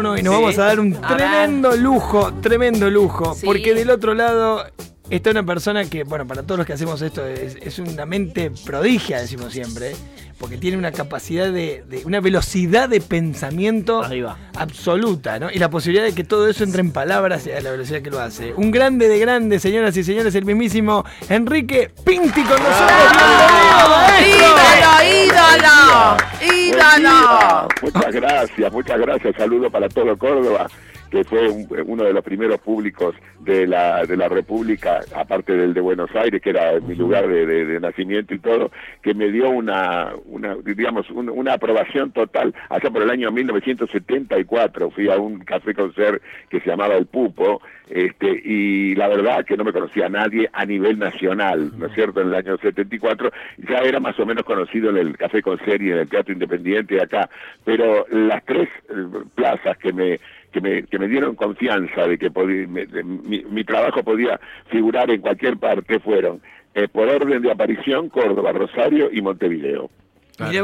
y nos vamos a dar un A ver. tremendo lujo, tremendo lujo, Sí. porque del otro lado está una persona que, bueno, para todos los que hacemos esto es, es una mente prodigia, decimos siempre, porque tiene una capacidad de, de- una velocidad de pensamiento absoluta, ¿no? Y la posibilidad de que todo eso entre en palabras a la velocidad que lo hace. Un grande de grandes, señoras y señores, el mismísimo Enrique Pinti con nosotros. ¡Ídolo, ídolo! ¡Ídolo! Muchas gracias, muchas gracias. Saludo para todo Córdoba, que fue un- uno de los primeros públicos de la, de la República, aparte del de Buenos Aires, que era mi lugar de, de- de nacimiento y todo, que me dio una, una digamos, un- una aprobación total. Allá por el año 1974 fui a un café concert que se llamaba El Pupo, este, y la verdad que no me conocía a nadie a nivel nacional, ¿no es cierto? En el año 74 ya era más o menos conocido en el Café Concert y en el Teatro Independiente de acá, pero las tres eh, plazas que me que me, que me dieron confianza de que me- de- mi, mi trabajo podía figurar en cualquier parte fueron eh, por orden de aparición Córdoba, Rosario y Montevideo.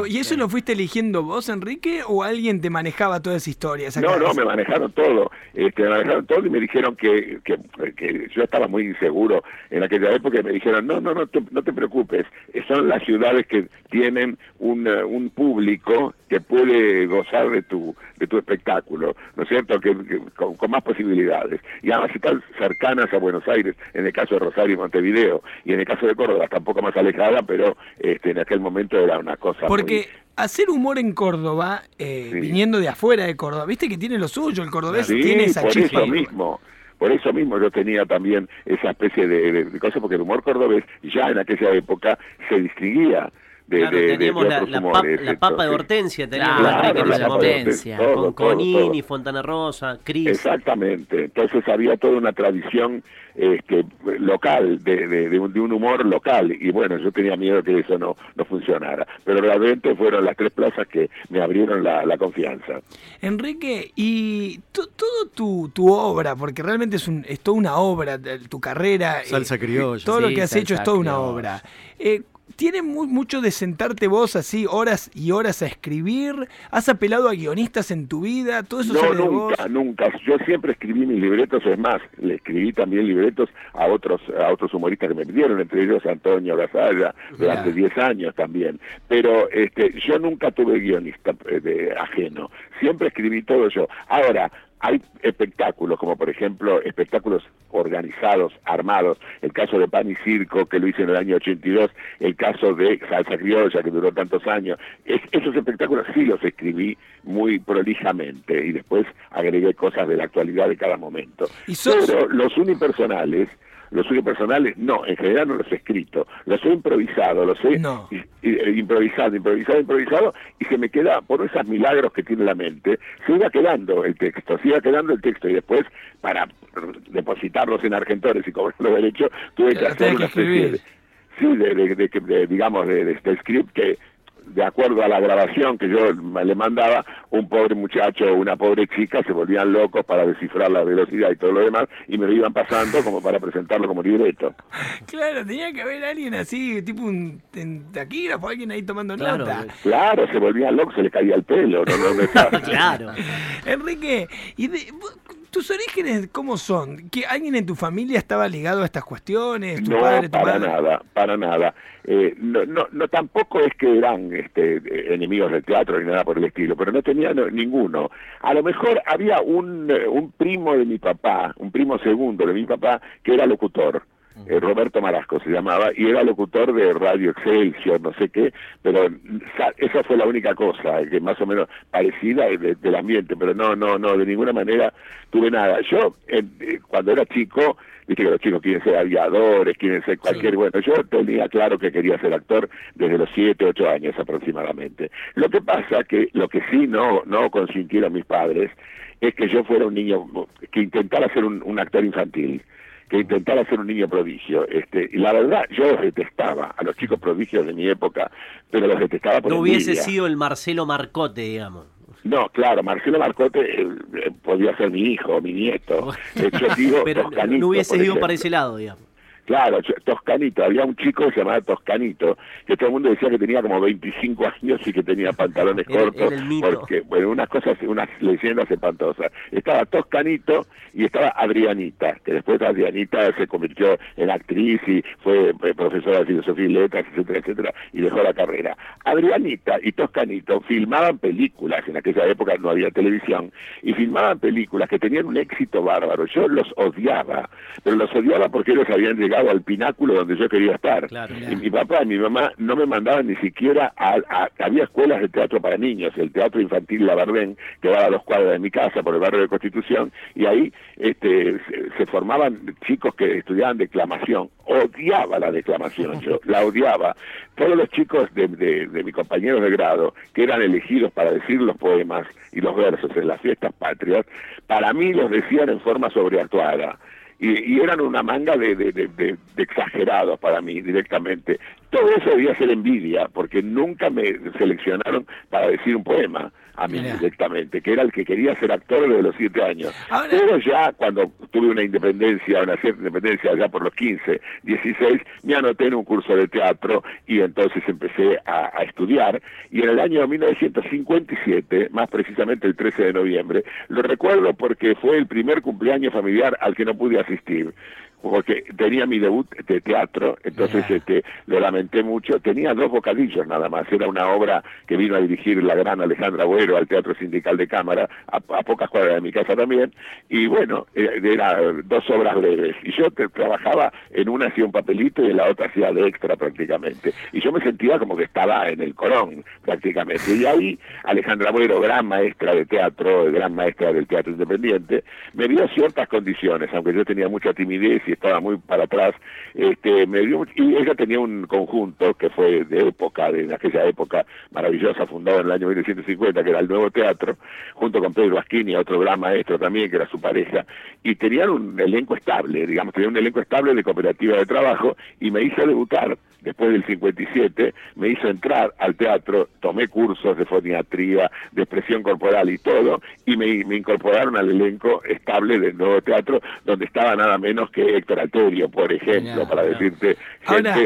¿Y eso lo fuiste eligiendo vos, Enrique, o alguien te manejaba toda esa historia? esa No, no, me manejaron todo, este, me manejaron todo y me dijeron que, que, que yo estaba muy inseguro en aquella época y me dijeron, no, no, no, te- no te preocupes, son las ciudades que tienen un, eh, un público que puede gozar de tu, de tu espectáculo, ¿no es cierto?, que, que con, con más posibilidades. Y además están cercanas a Buenos Aires, en el caso de Rosario y Montevideo, y en el caso de Córdoba está un poco más alejada, pero este, en aquel momento era una cosa Porque hacer humor en Córdoba, eh, Sí. viniendo de afuera de Córdoba, viste que tiene lo suyo, el cordobés Sí, tiene esa por chispa. eso mismo. Por eso mismo yo tenía también esa especie de, de, de cosa, porque el humor cordobés ya en aquella época se distinguía de, Claro, de- de- de teníamos la, otros la, pap- humores. la papa de hortensia, teníamos Claro, la hortensia. todo, con Conini. Fontana Rosa, Cris. Exactamente, entonces había toda una tradición este, local, de, de, de un, de un humor local, y bueno, yo tenía miedo que eso no, no funcionara, pero realmente fueron las tres plazas que me abrieron la, la confianza. Enrique, y to- todo tu, tu obra, porque realmente es, un, es toda una obra, eh, tu carrera. eh, Salsa criolla. Todo lo que has hecho es toda una criolla. obra. Eh, ¿Tiene mu- mucho de sentarte vos así horas y horas a escribir? ¿Has apelado a guionistas en tu vida? ¿Todo eso No, vos? nunca, nunca. Yo siempre escribí mis libretos, es más, le escribí también libretos a otros a otros humoristas que me pidieron, entre ellos Antonio Gasalla, durante Mirá. 10 años también. Pero este, yo nunca tuve guionista eh, de, ajeno, siempre escribí todo yo. Ahora, hay espectáculos, como por ejemplo espectáculos organizados, armados, el caso de Pan y Circo, que lo hice en el año 82, el caso de Salsa Criolla, que duró tantos años. Es- esos espectáculos sí los escribí muy prolijamente y después agregué cosas de la actualidad de cada momento. Y sos- Pero los unipersonales, los unipersonales, no, en general no los he escrito, los he improvisado, los he No. eh, improvisado, improvisado, improvisado, y se me queda, por esos milagros que tiene la mente, se iba quedando el texto, se iba quedando el texto, y después, para depositarlos en Argentores y cobrar los derechos, tuve que hacer una especie de, sí, de, de- digamos, de, de este script que de acuerdo a la grabación que yo le mandaba, un pobre muchacho o una pobre chica se volvían locos para descifrar la velocidad y todo lo demás, y me lo iban pasando como para presentarlo como libreto. Claro, tenía que haber alguien así, tipo un en taquígrafo, alguien ahí tomando Claro, nota. güey. Claro, se volvían locos, se les caía el pelo, no, no, no estaba- Claro. Enrique, ¿y de- vos- tus orígenes cómo son? ¿Que alguien en tu familia estaba ligado a estas cuestiones? ¿Tu No, padre, tu para nada, para nada. Eh, no, no, no, tampoco es que eran este, enemigos del teatro ni nada por el estilo, pero no tenía no- ninguno. A lo mejor había un, eh, un primo de mi papá, un primo segundo de mi papá, que era locutor. Eh, Roberto Marasco se llamaba, y era locutor de Radio Excelsior, no sé qué, pero sa- esa fue la única cosa que más o menos parecida de- del ambiente, pero no, no, no, de ninguna manera tuve nada. Yo, eh, cuando era chico, viste que los chicos quieren ser aviadores, quieren ser cualquier, bueno, yo tenía claro que quería ser actor desde los 7, 8 años aproximadamente. Lo que pasa que lo que sí no, no consintieron mis padres es que yo fuera un niño, que intentara ser un, un actor infantil que intentara ser un niño prodigio. Este, y la verdad, yo los detestaba, a los chicos prodigios de mi época, pero los detestaba por No hubiese envidia. sido el Marcelo Marcote, digamos. No, claro, Marcelo Marcote eh, eh, podía ser mi hijo, mi nieto. Yo digo, Pero no hubiese ido para ese lado, digamos. Claro, Toscanito, había un chico que se llamaba Toscanito, que todo el mundo decía que tenía como 25 años y que tenía pantalones cortos, el porque, bueno, unas cosas, unas leyendas espantosas. Estaba Toscanito y estaba Adrianita, que después Adrianita se convirtió en actriz y fue eh, profesora de filosofía y letras, etcétera, etcétera, y dejó la carrera. Adrianita y Toscanito filmaban películas, en aquella época no había televisión, y filmaban películas que tenían un éxito bárbaro. Yo los odiaba, pero los odiaba porque ellos habían llegado al pináculo donde yo quería estar. Claro. Y mi papá y mi mamá no me mandaban ni siquiera a, a- había escuelas de teatro para niños, el teatro infantil La Bardén, que daba a dos cuadras de mi casa por el barrio de Constitución, y ahí este, se, se formaban chicos que estudiaban declamación. Odiaba la declamación, yo la odiaba. Todos los chicos de, de, de mis compañeros de grado, que eran elegidos para decir los poemas y los versos en las fiestas patrias, para mí los decían en forma sobreactuada y, y eran una manga de, de, de- exagerados para mí directamente. Todo eso debía ser envidia, porque nunca me seleccionaron para decir un poema a mí directamente, que era el que quería ser actor desde los siete años. Ahora- Pero ya cuando tuve una independencia, una cierta independencia, ya por los 15, 16, me anoté en un curso de teatro y entonces empecé a, a estudiar. Y en el año 1957, más precisamente el 13 de noviembre, lo recuerdo porque fue el primer cumpleaños familiar al que no pude asistir porque tenía mi debut de teatro, entonces este lo lamenté mucho. Tenía dos bocadillos nada más. Era una obra que vino a dirigir la gran Alejandra Buero al Teatro Sindical de Cámara, a, a pocas cuadras de mi casa también. Y bueno, eh, era dos obras breves. Y yo te- trabajaba en una hacía un papelito y en la otra hacía de extra prácticamente. Y yo me sentía como que estaba en el corón prácticamente. Y ahí Alejandra Buero, gran maestra de teatro, gran maestra del teatro independiente, me dio ciertas condiciones, aunque yo tenía mucha timidez y estaba muy para atrás, este, me dio, y ella tenía un conjunto que fue de época, de aquella época maravillosa, fundado en el año 1950, que era el Nuevo Teatro, junto con Pedro Asquini, otro gran maestro también, que era su pareja, y tenían un elenco estable, digamos, tenían un elenco estable de cooperativa de trabajo, y me hizo debutar después del 57, me hizo entrar al teatro, tomé cursos de foniatría, de expresión corporal y todo, y me, me incorporaron al elenco estable del nuevo teatro, donde estaba nada menos que Héctor Alterio, por ejemplo, para decirte Ahora.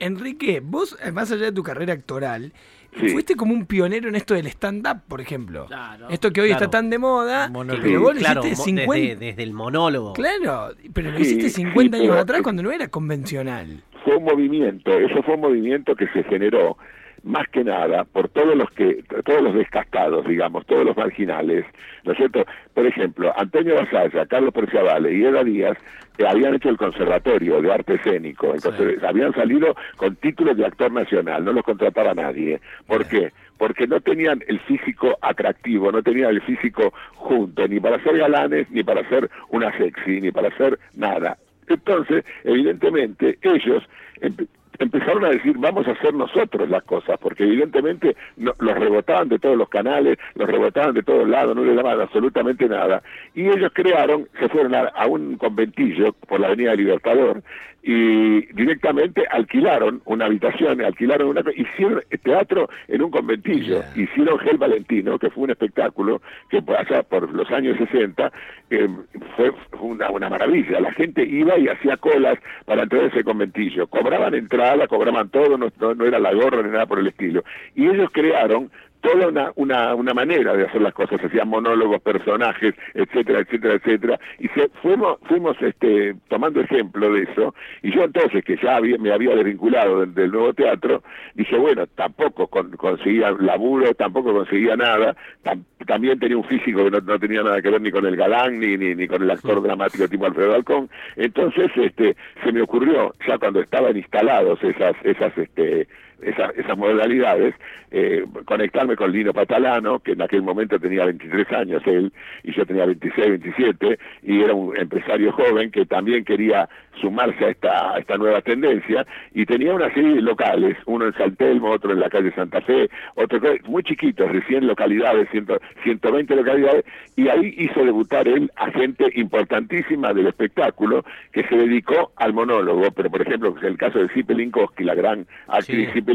Enrique, vos, eh, más allá de tu carrera actoral, Sí. fuiste como un pionero en esto del stand-up, por ejemplo. Claro. Esto que hoy Claro. está tan de moda, Monólogo. pero vos lo claro, hiciste mo- 50... desde, desde el monólogo. Claro, pero lo Sí, hiciste sí, 50 años pero- atrás cuando no era convencional. Fue un movimiento, eso fue un movimiento que se generó más que nada por todos los que, todos los descastados, digamos, todos los marginales, ¿no es cierto? Por ejemplo, Antonio Basalla, Carlos Perciavale y Eda Díaz eh, habían hecho el conservatorio de arte escénico, entonces habían salido con títulos de actor nacional, no los contrataba nadie. ¿Por qué? Porque no tenían el físico atractivo, no tenían el físico junto, ni para ser galanes, ni para ser una sexy, ni para ser nada. Entonces, evidentemente, ellos empe- empezaron a decir, vamos a hacer nosotros las cosas, porque evidentemente no- los rebotaban de todos los canales, los rebotaban de todos lados, no les daban absolutamente nada. Y ellos crearon, se fueron a, a un conventillo por la Avenida Libertador y directamente alquilaron una habitación, alquilaron una... hicieron teatro en un conventillo, hicieron Gel Valentino, que fue un espectáculo que por allá por los años 60 eh, fue, fue una, una maravilla. La gente iba y hacía colas para entrar a ese conventillo. Cobraban entrada, cobraban todo, no, no, no era la gorra ni nada por el estilo. Y ellos crearon toda una, una, una manera de hacer las cosas, hacían monólogos, personajes, etcétera, etcétera, etcétera, y se, fuimos, fuimos este, tomando ejemplo de eso, y yo entonces, que ya había, me había desvinculado del, del nuevo teatro, dije, bueno, tampoco con- conseguía laburo, tampoco conseguía nada, tam- también tenía un físico que no, no tenía nada que ver ni con el galán, ni, ni, ni con el actor dramático tipo Alfredo Alcón, entonces este, se me ocurrió, ya cuando estaban instalados esas, esas, este, esas, esas modalidades, eh, conectarme con Lino Patalano, que en aquel momento tenía 23 años él, y yo tenía 26, 27, y era un empresario joven que también quería sumarse a esta, a esta nueva tendencia, y tenía una serie de locales, uno en San Telmo, otro en la calle Santa Fe, otro muy chiquitos, recién localidades, ciento, 120 localidades, y ahí hizo debutar él a gente importantísima del espectáculo que se dedicó al monólogo, pero por ejemplo, el caso de Zipe Linkowski, la gran actriz Sí. Zipe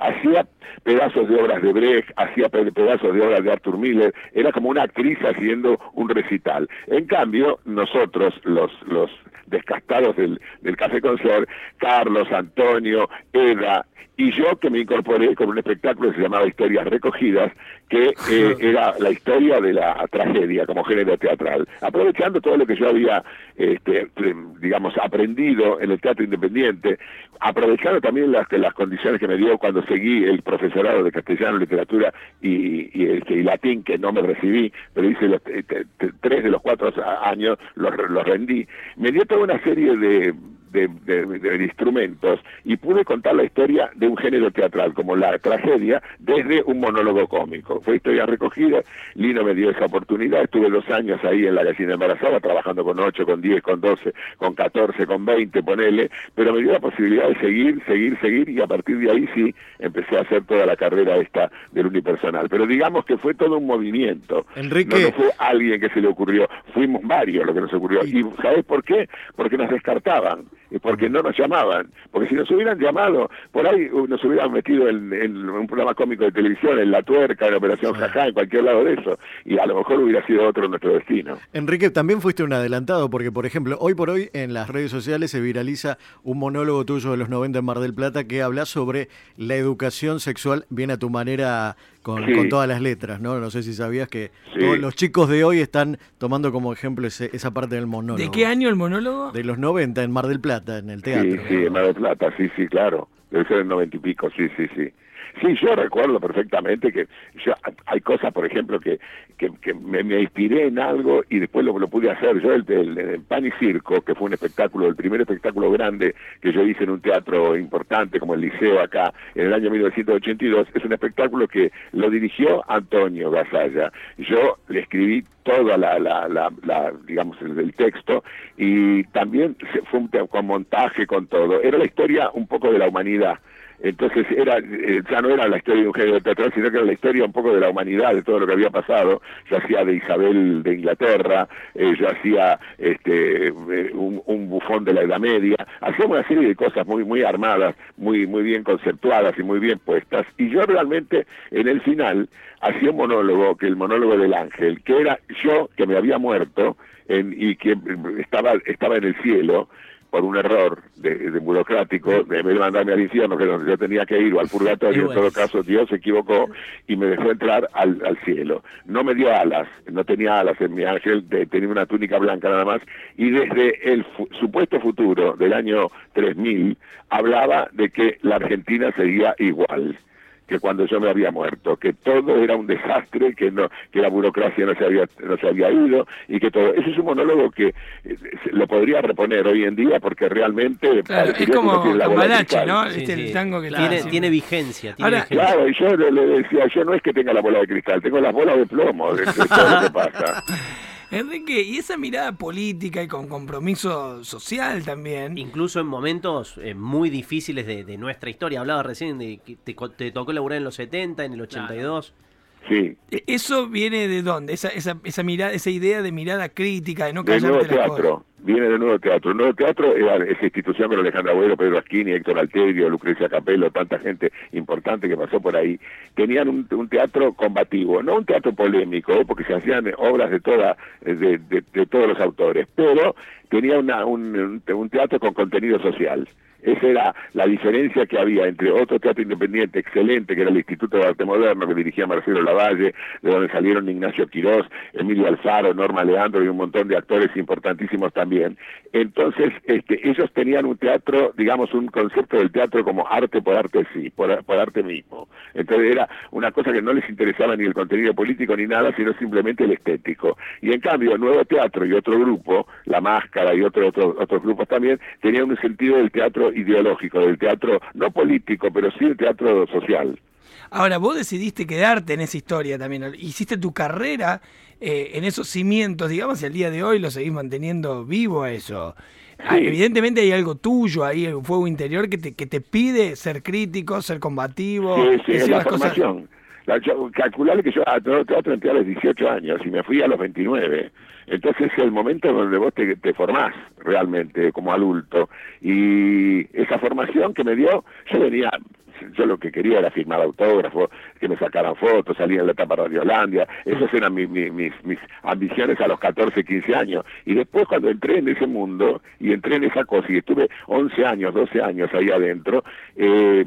Hacía pedazos de obras de Brecht, hacía pe- pedazos de obras de Arthur Miller, era como una actriz haciendo un recital. En cambio, nosotros, los, los descastados del, del Café Concert, Carlos, Antonio, Eda, y yo que me incorporé con un espectáculo que se llamaba Historias Recogidas, que eh, era la historia de la tragedia como género teatral, aprovechando todo lo que yo había, este, digamos, aprendido en el teatro independiente, aprovechando también las, las condiciones que me dio cuando seguí el profesorado de castellano, literatura y, y, este, y latín, que no me recibí, pero hice los, eh, te- te- tres de los cuatro años, los, los rendí, me dio toda una serie de de, de- de instrumentos y pude contar la historia de un género teatral como la tragedia desde un monólogo cómico. Fue historia recogida, Lino me dio esa oportunidad, estuve dos años ahí en la gallina embarazada trabajando con 8, con 10, con 12, con 14, con 20, ponele, pero me dio la posibilidad de seguir, seguir, seguir y a partir de ahí sí empecé a hacer toda la carrera esta del unipersonal. Pero digamos que fue todo un movimiento. Enrique. No, no fue alguien que se le ocurrió, fuimos varios lo que nos ocurrió. ¿Y sabes por qué? Porque nos descartaban, y porque no nos llamaban. Porque si nos hubieran llamado, por ahí uh, nos hubieran metido en, en un programa cómico de televisión, en La Tuerca, en Operación Jajá, en cualquier lado de eso, y a lo mejor hubiera sido otro nuestro destino. Enrique, también fuiste un adelantado porque, por ejemplo, hoy por hoy en las redes sociales se viraliza un monólogo tuyo de los 90 en Mar del Plata que habla sobre la educación sexual bien a tu manera con, Sí. con todas las letras, ¿no? No sé si sabías que Sí. todos los chicos de hoy están tomando como ejemplo ese- esa parte del monólogo. ¿De qué año el monólogo? De los 90 en Mar del Plata, en el teatro. Sí, sí, en Mar del Plata, sí, sí, claro. Debe ser el noventa y pico, sí, sí, sí. Sí, yo recuerdo perfectamente que yo, hay cosas, por ejemplo, que, que, me, inspiré en algo y después lo, pude hacer. Yo, el, el- el Pan y Circo, que fue un espectáculo, el primer espectáculo grande que yo hice en un teatro importante como el Liceo acá, en el año 1982, es un espectáculo que lo dirigió Antonio Gasalla. Yo le escribí toda la, la, la, la, digamos, el, el texto y también se- fue un, con montaje, con todo. Era la historia un poco de la humanidad. Entonces era eh, ya no era la historia de un género teatral, sino que era la historia un poco de la humanidad, de todo lo que había pasado. Yo hacía de Isabel de Inglaterra, eh, yo hacía este, eh, un, bufón de la Edad Media, hacíamos una serie de cosas muy muy armadas, muy muy bien conceptuadas y muy bien puestas. Y yo realmente en el final hacía un monólogo, que el monólogo del ángel, que era yo que me había muerto en, y que estaba estaba en el cielo por un error de, de burocrático, de de mandarme al infierno, que donde yo tenía que ir, o al purgatorio, en todo caso Dios se equivocó y me dejó entrar al, al cielo. No me dio alas, no tenía alas en mi ángel, de- tenía una túnica blanca nada más, y desde el fu- supuesto futuro del año 3000 hablaba de que la Argentina sería igual que cuando yo me había muerto, que todo era un desastre, que no, que la burocracia no se había, no se había ido y que todo. Ese es un monólogo que eh, se- lo podría reponer hoy en día porque realmente Claro, es parecería que no como Cambalache. ¿no? Sí, Este, el tango que tiene, está tiene vigencia. Tiene Ahora- vigencia. Claro, y yo le, le decía, yo no es que tenga la bola de cristal, tengo las bolas de plomo de, de todo lo que pasa. Enrique, y esa mirada política y con compromiso social también. Incluso en momentos eh, muy difíciles de, de nuestra historia. Hablaba recién de que te, te tocó laburar en los 70, en el 82. Sí, E- ¿Eso viene de dónde? Esa, esa, esa mirada, esa idea de mirada crítica, de no del nuevo cosas. teatro, viene del nuevo teatro. El nuevo teatro era esa institución con Alejandro Agüero, Pedro Asquini, Héctor Alterio, Lucrecia Capello, tanta gente importante que pasó por ahí. Tenían un, un teatro combativo, no un teatro polémico, ¿eh? porque se hacían obras de toda de, de- de todos los autores, pero tenía una, un, un- un teatro con contenido social. Esa era la diferencia que había entre otro teatro independiente excelente, que era el Instituto de Arte Moderno, que dirigía Marcelo Lavalle, de donde salieron Ignacio Quirós, Emilio Alfaro, Norma Leandro y un montón de actores importantísimos también. Entonces, este, ellos tenían un teatro, digamos, un concepto del teatro como arte por arte sí, por, por arte mismo. Entonces era una cosa que no les interesaba ni el contenido político ni nada, sino simplemente el estético. Y en cambio, el Nuevo Teatro y otro grupo, La Máscara y otro, otro- otros grupos también, tenían un sentido del teatro ideológico, del teatro no político, pero sí el teatro social. Ahora, vos decidiste quedarte en esa historia también. Hiciste tu carrera eh, en esos cimientos, digamos, y al día de hoy lo seguís manteniendo vivo a eso. Ah. Evidentemente hay algo tuyo ahí, un fuego interior que te, que te pide ser crítico, ser combativo, Sí, sí, decir la las cosas. formación. Calcularle que yo a a los 18 años y me fui a los 29. Entonces es el momento donde vos te, te formás realmente como adulto. Y esa formación que me dio, yo venía yo lo que quería era firmar autógrafos, que me sacaran fotos, salir en la etapa Radiolandia, esas eran mis, mis, mis ambiciones a los 14, 15 años. Y después cuando entré en ese mundo y entré en esa cosa y estuve 11 años, 12 años ahí adentro, eh,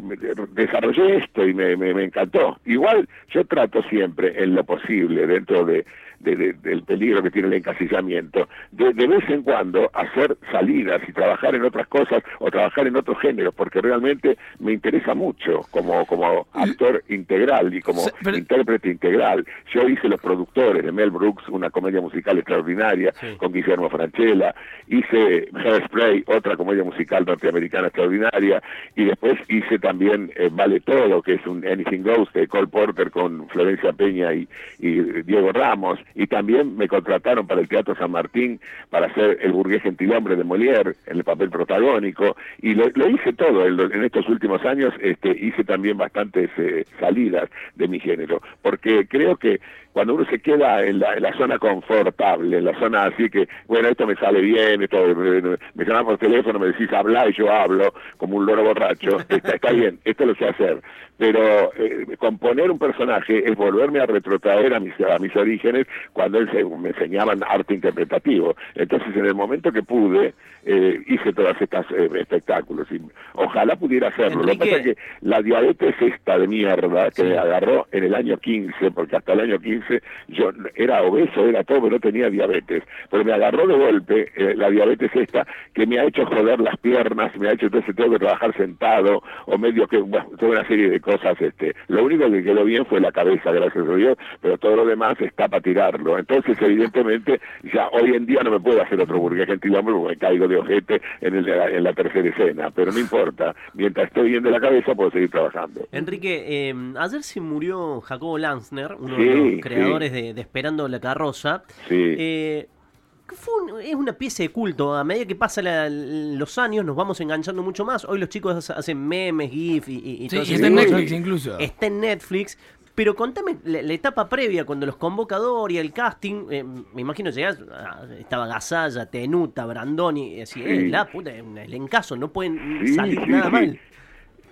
desarrollé esto y me, me encantó. Igual yo trato siempre en lo posible dentro de del peligro que tiene el encasillamiento, de, de, vez en cuando hacer salidas y trabajar en otras cosas o trabajar en otros géneros, porque realmente me interesa mucho como, como actor integral y como intérprete integral. Yo hice Los Productores de Mel Brooks, una comedia musical extraordinaria con Guillermo Franchella, hice Hairspray, otra comedia musical norteamericana extraordinaria, y después hice también eh, Vale Todo, que es un Anything Goes de Cole Porter con Florencia Peña y, y Diego Ramos, y también me contrataron para el Teatro San Martín para hacer el burgués gentilhombre de Molière en el papel protagónico. Y lo, hice todo en, estos últimos años este hice también bastantes eh, salidas de mi género. Porque creo que cuando uno se queda en la, en la, zona confortable, en la zona así que, bueno, esto me sale bien, esto me llaman por teléfono, me decís habla y yo hablo como un loro borracho, está, está bien, esto lo sé hacer. Pero eh, componer un personaje es volverme a retrotraer a mis, a mis orígenes cuando él se, me enseñaban arte interpretativo. Entonces, en el momento que pude, eh, hice todas estas eh, espectáculos. Y ojalá pudiera hacerlo. Lo que pasa es que la diabetes esta de mierda que me agarró en el año 15, porque hasta el año 15 yo era obeso, era todo, pero no tenía diabetes. Pero me agarró de golpe eh, la diabetes esta que me ha hecho joder las piernas, me ha hecho entonces tengo que trabajar sentado o medio que, toda una serie de cosas. este Lo único que quedó bien fue la cabeza, gracias a Dios, pero todo lo demás está para tirarlo. Entonces, evidentemente, ya hoy en día no me puedo hacer otro burgués gentilhombre porque me caigo de ojete en, el, en la tercera escena, pero no importa. Mientras estoy bien de la cabeza, puedo seguir trabajando. Enrique, eh, ayer se murió Jacobo Lanzner, uno de los creadores de, Esperando la Carroza. Eh, es una pieza de culto. A medida que pasan los años, nos vamos enganchando mucho más. Hoy los chicos hacen memes, GIF y, y, está en Netflix incluso. Está en Netflix. Pero contame la, etapa previa, cuando los convocadores, el casting, eh, me imagino llegás, ah, estaba Gasalla, Tenuta, Brandoni, así, eh, la puta, el encaso, no pueden salir nada mal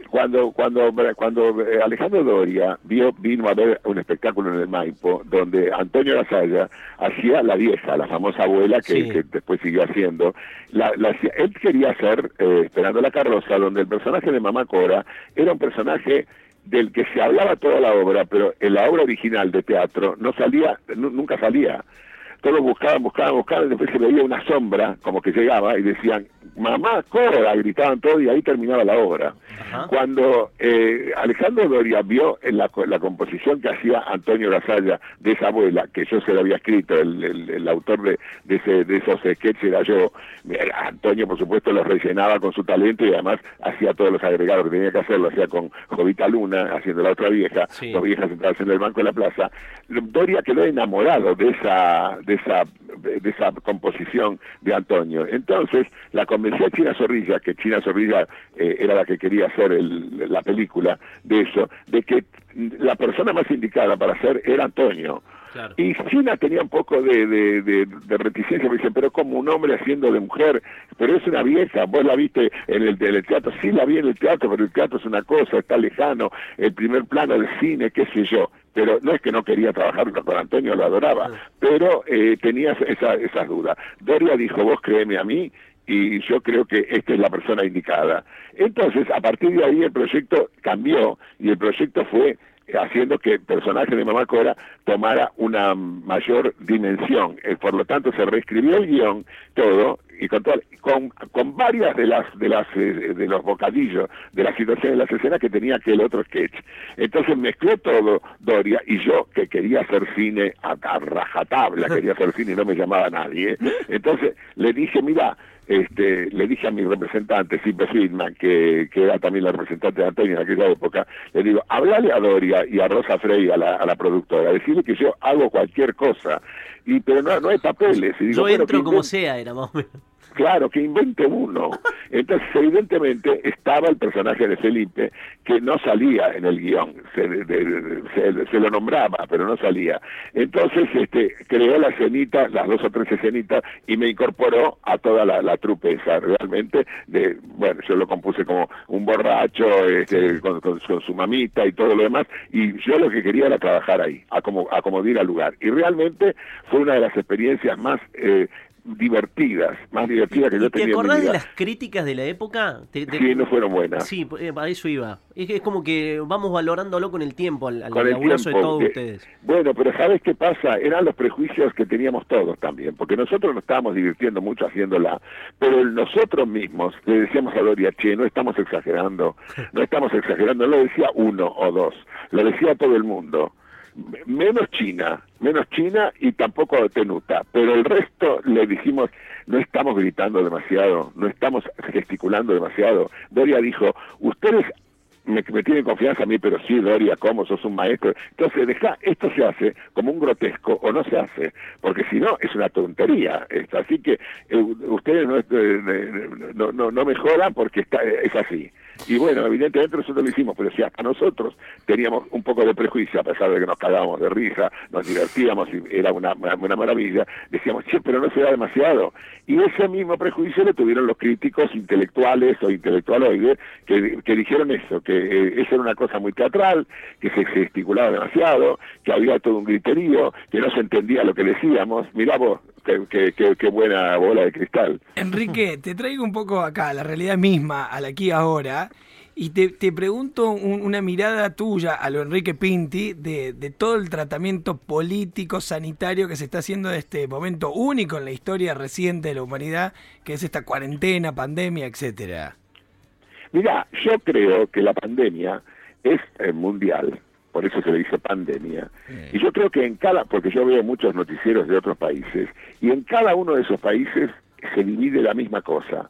cuando cuando cuando eh, Alejandro Doria vio vino a ver un espectáculo en el Maipo donde Antonio Gasalla hacía la vieja la famosa abuela que, después siguió haciendo. La, él quería hacer eh, esperando la carroza donde el personaje de Mamá Cora era un personaje del que se hablaba toda la obra pero en la obra original de teatro no salía nunca salía. Todos buscaban, buscaban, buscaban, y después se veía una sombra, como que llegaba, y decían, mamá, Cora, gritaban todo, y ahí terminaba la obra. Cuando eh, Alejandro Doria vio en la, la, composición que hacía Antonio Gasalla de esa abuela, que yo se la había escrito, el, el, autor de, de, ese, de esos sketches era yo, Antonio por supuesto los rellenaba con su talento y además hacía todos los agregados que tenía que hacer, lo hacía con Jovita Luna, haciendo la otra vieja, dos viejas sentadas en el banco de la plaza. Doria quedó enamorado de esa de esa, de esa composición de Antonio. Entonces la convenció a China Zorrilla, que China Zorrilla eh, era la que quería hacer la película de eso, de que la persona más indicada para hacer era Antonio. Y China tenía un poco de, de, de, reticencia, me dicen, pero como un hombre haciendo de mujer, pero es una vieja, vos la viste en el, en el, teatro, sí la vi en el teatro, pero el teatro es una cosa, está lejano, el primer plano del cine, qué sé yo pero no es que no quería trabajar con Antonio, lo adoraba, pero eh, tenía esa, esas dudas. Doria dijo, vos créeme a mí, y yo creo que esta es la persona indicada. Entonces, a partir de ahí el proyecto cambió y el proyecto fue haciendo que el personaje de Mamá Cora tomara una mayor dimensión. Eh, por lo tanto, se reescribió el guion, todo, y con, con, con varias de las de las eh, de los bocadillos de las situaciones de las escenas que tenía aquel otro sketch. Entonces mezcló todo Doria y yo que quería hacer cine a, rajatabla, quería hacer cine y no me llamaba nadie. Entonces le dije, mira, este, le dije a mi representante, Sipe Friedman, que, que era también la representante de Antonio en aquella época, le digo, hablale a Doria y a Rosa Frey, a la, a la productora, decirle que yo hago cualquier cosa, y pero no, no hay papeles. Y digo, yo entro como sea, era más o menos. Claro, que invente uno. Entonces, evidentemente, estaba el personaje de Felipe, que no salía en el guion, se, se, lo nombraba, pero no salía. Entonces, este, creó la escenita, las dos o tres escenitas, y me incorporó a toda la, la trupe esa, realmente, de, bueno, yo lo compuse como un borracho, este, con, su mamita y todo lo demás, y yo lo que quería era trabajar ahí, acomodar al lugar. Y realmente fue una de las experiencias más eh, divertidas, más divertidas que yo tenía. ¿Te acordás de las críticas de la época? Sí, no fueron buenas. Sí, eh, a eso iba. Es, como que vamos valorándolo con el tiempo, al, al de todos ustedes. Bueno, pero ¿sabes qué pasa? Eran los prejuicios que teníamos todos también, porque nosotros nos estábamos divirtiendo mucho haciéndola, pero nosotros mismos le decíamos a Doria, che, no estamos exagerando, no estamos exagerando, no lo decía uno o dos, lo decía todo el mundo menos China, menos China y tampoco Tenuta, pero el resto le dijimos, no estamos gritando demasiado, no estamos gesticulando demasiado. Doria dijo, ustedes me, tienen confianza a mí, pero sí, Doria, ¿cómo? Sos un maestro. Entonces, deja, esto se hace como un grotesco o no se hace, porque si no, es una tontería. Así que eh, ustedes eh, no, no, no, mejoran porque está, es así. Y bueno, evidentemente nosotros lo hicimos, pero si hasta nosotros teníamos un poco de prejuicio, a pesar de que nos cagábamos de risa, nos divertíamos y era una, una maravilla, decíamos, sí, pero no se da demasiado. Y ese mismo prejuicio lo tuvieron los críticos intelectuales o intelectualoides que, que dijeron eso, que eh, eso era una cosa muy teatral, que se gesticulaba demasiado, que había todo un griterío, que no se entendía lo que decíamos. Mirá vos, qué, qué, buena bola de cristal. Enrique, te traigo un poco acá, la realidad misma, al aquí ahora. Y te, te pregunto una mirada tuya a lo Enrique Pinti de, de, todo el tratamiento político, sanitario que se está haciendo de este momento único en la historia reciente de la humanidad, que es esta cuarentena, pandemia, etcétera. Mira, yo creo que la pandemia es eh, mundial, por eso se le dice pandemia. Y yo creo que en cada, porque yo veo muchos noticieros de otros países, y en cada uno de esos países se divide la misma cosa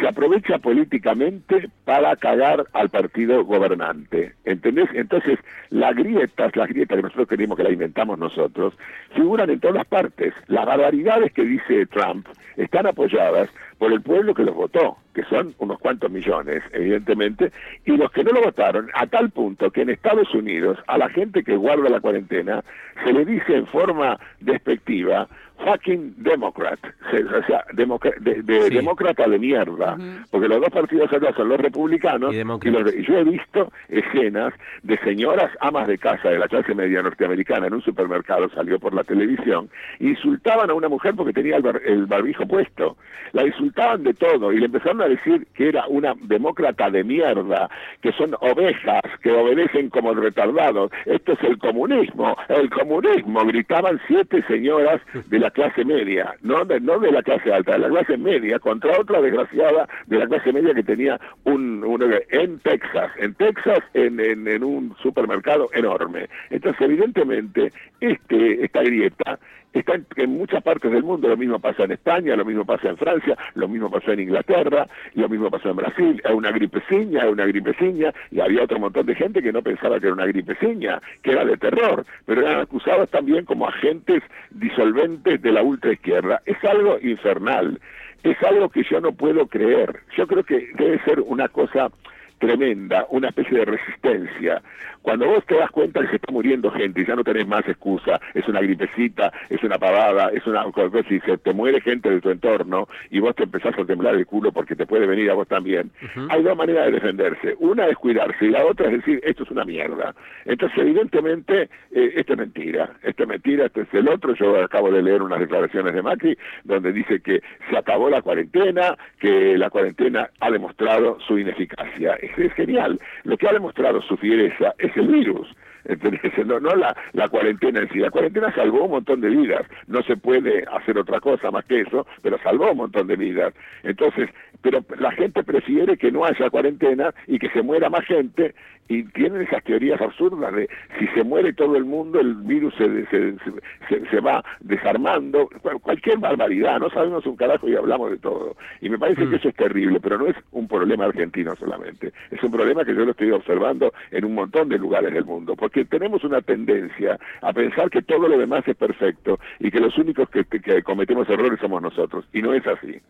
se aprovecha políticamente para cagar al partido gobernante. ¿Entendés? Entonces, las grietas, las grietas que nosotros queremos que las inventamos nosotros, figuran en todas partes. Las barbaridades que dice Trump están apoyadas por el pueblo que los votó, que son unos cuantos millones, evidentemente, y los que no lo votaron, a tal punto que en Estados Unidos a la gente que guarda la cuarentena se le dice en forma despectiva, fucking Democrat, o sea, de, demócrata de mierda, porque los dos partidos acá son los republicanos y, yo he visto escenas de señoras amas de casa de la clase media norteamericana en un supermercado, salió por la televisión, insultaban a una mujer porque tenía el, barbijo puesto, la insultaban de todo y le empezaron a decir que era una demócrata de mierda, que son ovejas, que obedecen como retardados, esto es el comunismo, el comunismo, gritaban siete señoras de la clase media, no de, no de la clase alta, de la clase media, contra otra desgraciada de la clase media que tenía un, en Texas, en Texas, en, en, un supermercado enorme. Entonces, evidentemente, este esta grieta está en, muchas partes del mundo, lo mismo pasa en España, lo mismo pasa en Francia, lo mismo pasó en Inglaterra, lo mismo pasó en Brasil, es una gripeciña, es una gripeciña, y había otro montón de gente que no pensaba que era una gripeciña, que era de terror, pero eran acusados también como agentes disolventes de la ultraizquierda. Es algo infernal, es algo que yo no puedo creer. Yo creo que debe ser una cosa tremenda, una especie de resistencia. Cuando vos te das cuenta que se está muriendo gente y ya no tenés más excusa, es una gripecita, es una pavada, es una si se te muere gente de tu entorno y vos te empezás a temblar el culo porque te puede venir a vos también, hay dos maneras de defenderse. Una es cuidarse y la otra es decir, esto es una mierda. Entonces, evidentemente, eh, esto es mentira, esto es mentira, esto es el otro. Yo acabo de leer unas declaraciones de Macri donde dice que se acabó la cuarentena, que la cuarentena ha demostrado su ineficacia es, genial. Lo que ha demostrado su fiereza es el virus. No, no la, la, cuarentena en sí. La cuarentena salvó un montón de vidas. No se puede hacer otra cosa más que eso, pero salvó un montón de vidas. Entonces, pero la gente prefiere que no haya cuarentena y que se muera más gente y tienen esas teorías absurdas de si se muere todo el mundo el virus se, se, se, va desarmando, cualquier barbaridad, no sabemos un carajo y hablamos de todo. Y me parece que mm. eso es terrible, pero no es un problema argentino solamente, es un problema que yo lo estoy observando en un montón de lugares del mundo, porque tenemos una tendencia a pensar que todo lo demás es perfecto y que los únicos que, que cometemos errores somos nosotros, y no es así.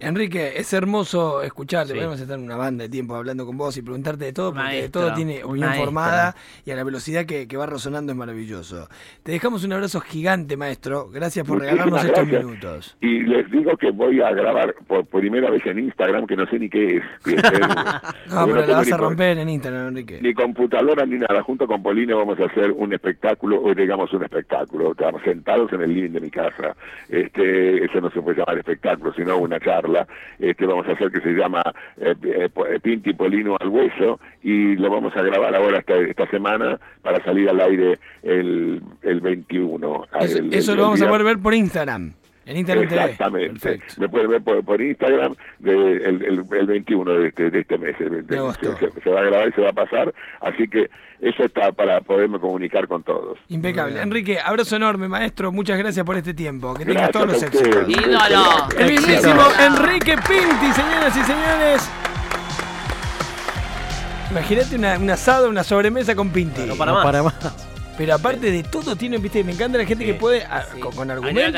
Enrique, es hermoso escucharte. Podemos estar en una banda de tiempo hablando con vos y preguntarte de todo, porque de todo tiene opinión formada y a la velocidad que, va resonando es maravilloso. Te dejamos un abrazo gigante, maestro. Gracias por regalarnos estos minutos. Y les digo que voy a grabar por primera vez en Instagram, que no sé ni qué es. no, pero la vas a romper en Instagram, Enrique. Ni computadora ni nada. Junto con Polina vamos a hacer un espectáculo, o digamos un espectáculo. Estamos sentados en el living de mi casa. Este, eso no se puede llamar espectáculo, sino una charla. Este, vamos a hacer que se llama eh, eh, eh, Pinti Polino al Hueso y lo vamos a grabar ahora esta, esta semana para salir al aire el, el 21. Eso, lo vamos a poder ver por Instagram. En Internet Exactamente. Me pueden ver por, Instagram el, 21 de este, de este mes. se, va a grabar y se va a pasar. Así que eso está para poderme comunicar con todos. Impecable. Enrique, abrazo enorme, maestro. Muchas gracias por este tiempo. Que tengas todos los éxitos. El mismísimo Enrique Pinti, señoras y señores. Imagínate una, un asado, una sobremesa con Pinti. No para más. Para más. Pero aparte de todo, tiene, viste, me encanta la gente que puede, con, con argumentos.